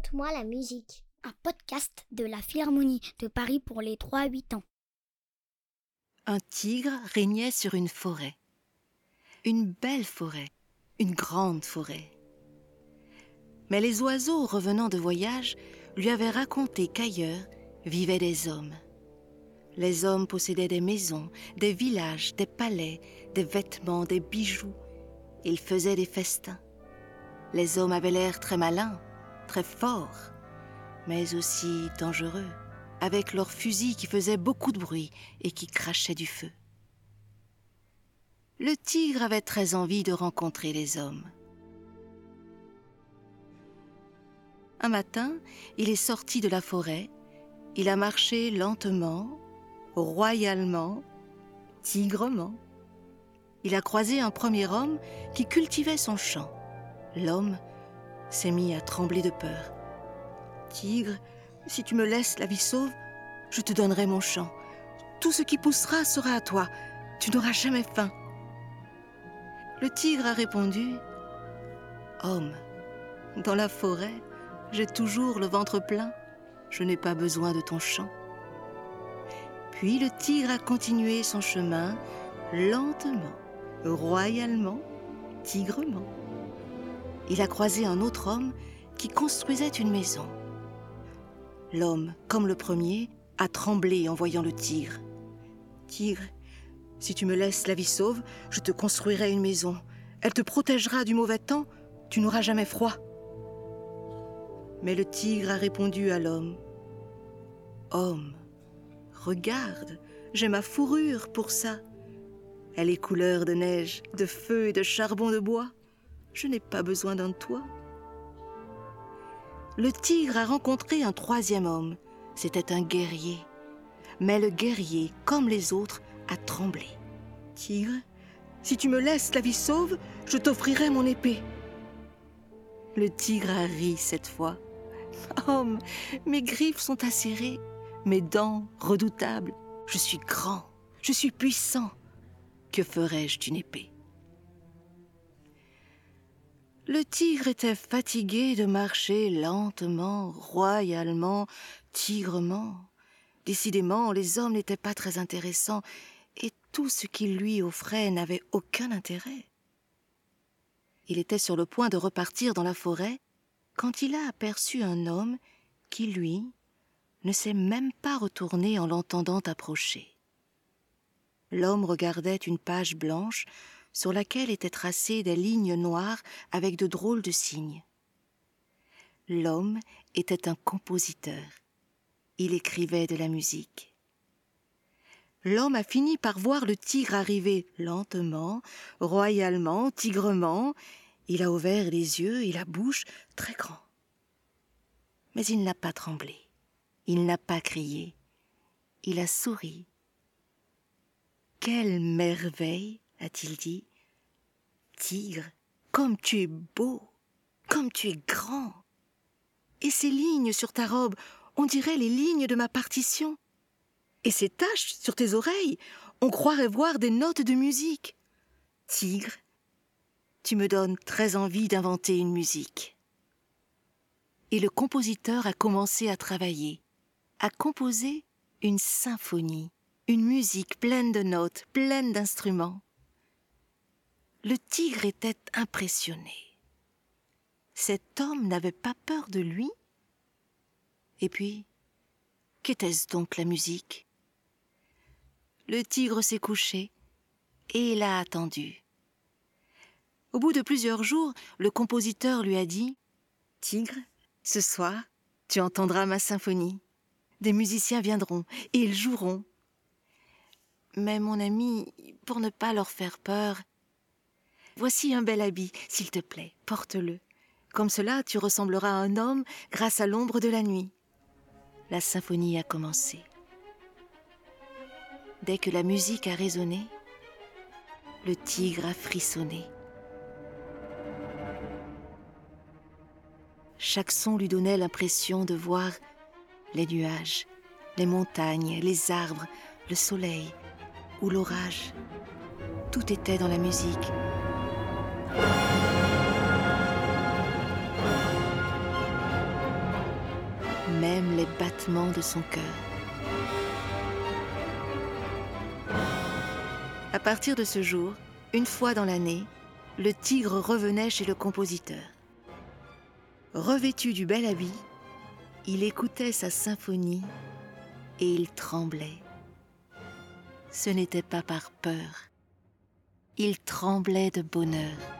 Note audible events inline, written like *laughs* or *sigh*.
Raconte-moi la musique, un podcast de la Philharmonie de Paris pour les 3-8 ans. Un tigre régnait sur une forêt. Une belle forêt, une grande forêt. Mais les oiseaux revenant de voyage lui avaient raconté qu'ailleurs vivaient des hommes. Les hommes possédaient des maisons, des villages, des palais, des vêtements, des bijoux. Ils faisaient des festins. Les hommes avaient l'air très malins, très forts, mais aussi dangereux, avec leurs fusils qui faisaient beaucoup de bruit et qui crachaient du feu. Le tigre avait très envie de rencontrer les hommes. Un matin, il est sorti de la forêt, il a marché lentement, royalement, tigrement. Il a croisé un premier homme qui cultivait son champ. L'homme s'est mis à trembler de peur. Tigre, si tu me laisses la vie sauve, je te donnerai mon champ. Tout ce qui poussera sera à toi. Tu n'auras jamais faim. Le tigre a répondu Homme, dans la forêt, j'ai toujours le ventre plein. Je n'ai pas besoin de ton champ. Puis le tigre a continué son chemin lentement, royalement, tigrement. Il a croisé un autre homme qui construisait une maison. L'homme, comme le premier, a tremblé en voyant le tigre. Tigre, si tu me laisses la vie sauve, je te construirai une maison. Elle te protégera du mauvais temps, tu n'auras jamais froid. Mais le tigre a répondu à l'homme. Homme, regarde, j'ai ma fourrure pour ça. Elle est couleur de neige, de feu et de charbon de bois. Je n'ai pas besoin d'un toit le tigre a rencontré un troisième homme. C'était un guerrier. Mais le guerrier, comme les autres, a tremblé. Tigre, si tu me laisses la vie sauve, je t'offrirai mon épée. Le tigre a ri cette fois. *laughs* Homme, mes griffes sont acérées, mes dents redoutables. Je suis grand, je suis puissant. Que ferais-je d'une épée? Le tigre était fatigué de marcher lentement, royalement, tigrement. Décidément, les hommes n'étaient pas très intéressants, et tout ce qu'ils lui offraient n'avait aucun intérêt. Il était sur le point de repartir dans la forêt quand il a aperçu un homme qui, lui, ne s'est même pas retourné en l'entendant approcher. L'homme regardait une page blanche sur laquelle étaient tracées des lignes noires avec de drôles de signes. L'homme était un compositeur. Il écrivait de la musique. L'homme a fini par voir le tigre arriver lentement, royalement, tigrement. Il a ouvert les yeux et la bouche très grand. Mais il n'a pas tremblé. Il n'a pas crié. Il a souri. Quelle merveille a-t-il dit. Tigre, comme tu es beau, comme tu es grand. Et ces lignes sur ta robe, on dirait les lignes de ma partition. Et ces taches sur tes oreilles, on croirait voir des notes de musique. Tigre, tu me donnes très envie d'inventer une musique. Et le compositeur a commencé à travailler, à composer une symphonie, une musique pleine de notes, pleine d'instruments le tigre était impressionné. Cet homme n'avait pas peur de lui Et puis, qu'était-ce donc la musique? Le tigre s'est couché et il a attendu. Au bout de plusieurs jours, le compositeur lui a dit Tigre, ce soir, tu entendras ma symphonie. Des musiciens viendront et ils joueront. Mais mon ami, pour ne pas leur faire peur, Voici un bel habit, s'il te plaît, porte-le. Comme cela, tu ressembleras à un homme grâce à l'ombre de la nuit. La symphonie a commencé. Dès que la musique a résonné, le tigre a frissonné. Chaque son lui donnait l'impression de voir les nuages, les montagnes, les arbres, le soleil ou l'orage. Tout était dans la musique les battements de son cœur. À partir de ce jour, une fois dans l'année, le tigre revenait chez le compositeur. Revêtu du bel habit, il écoutait sa symphonie et il tremblait. Ce n'était pas par peur, il tremblait de bonheur.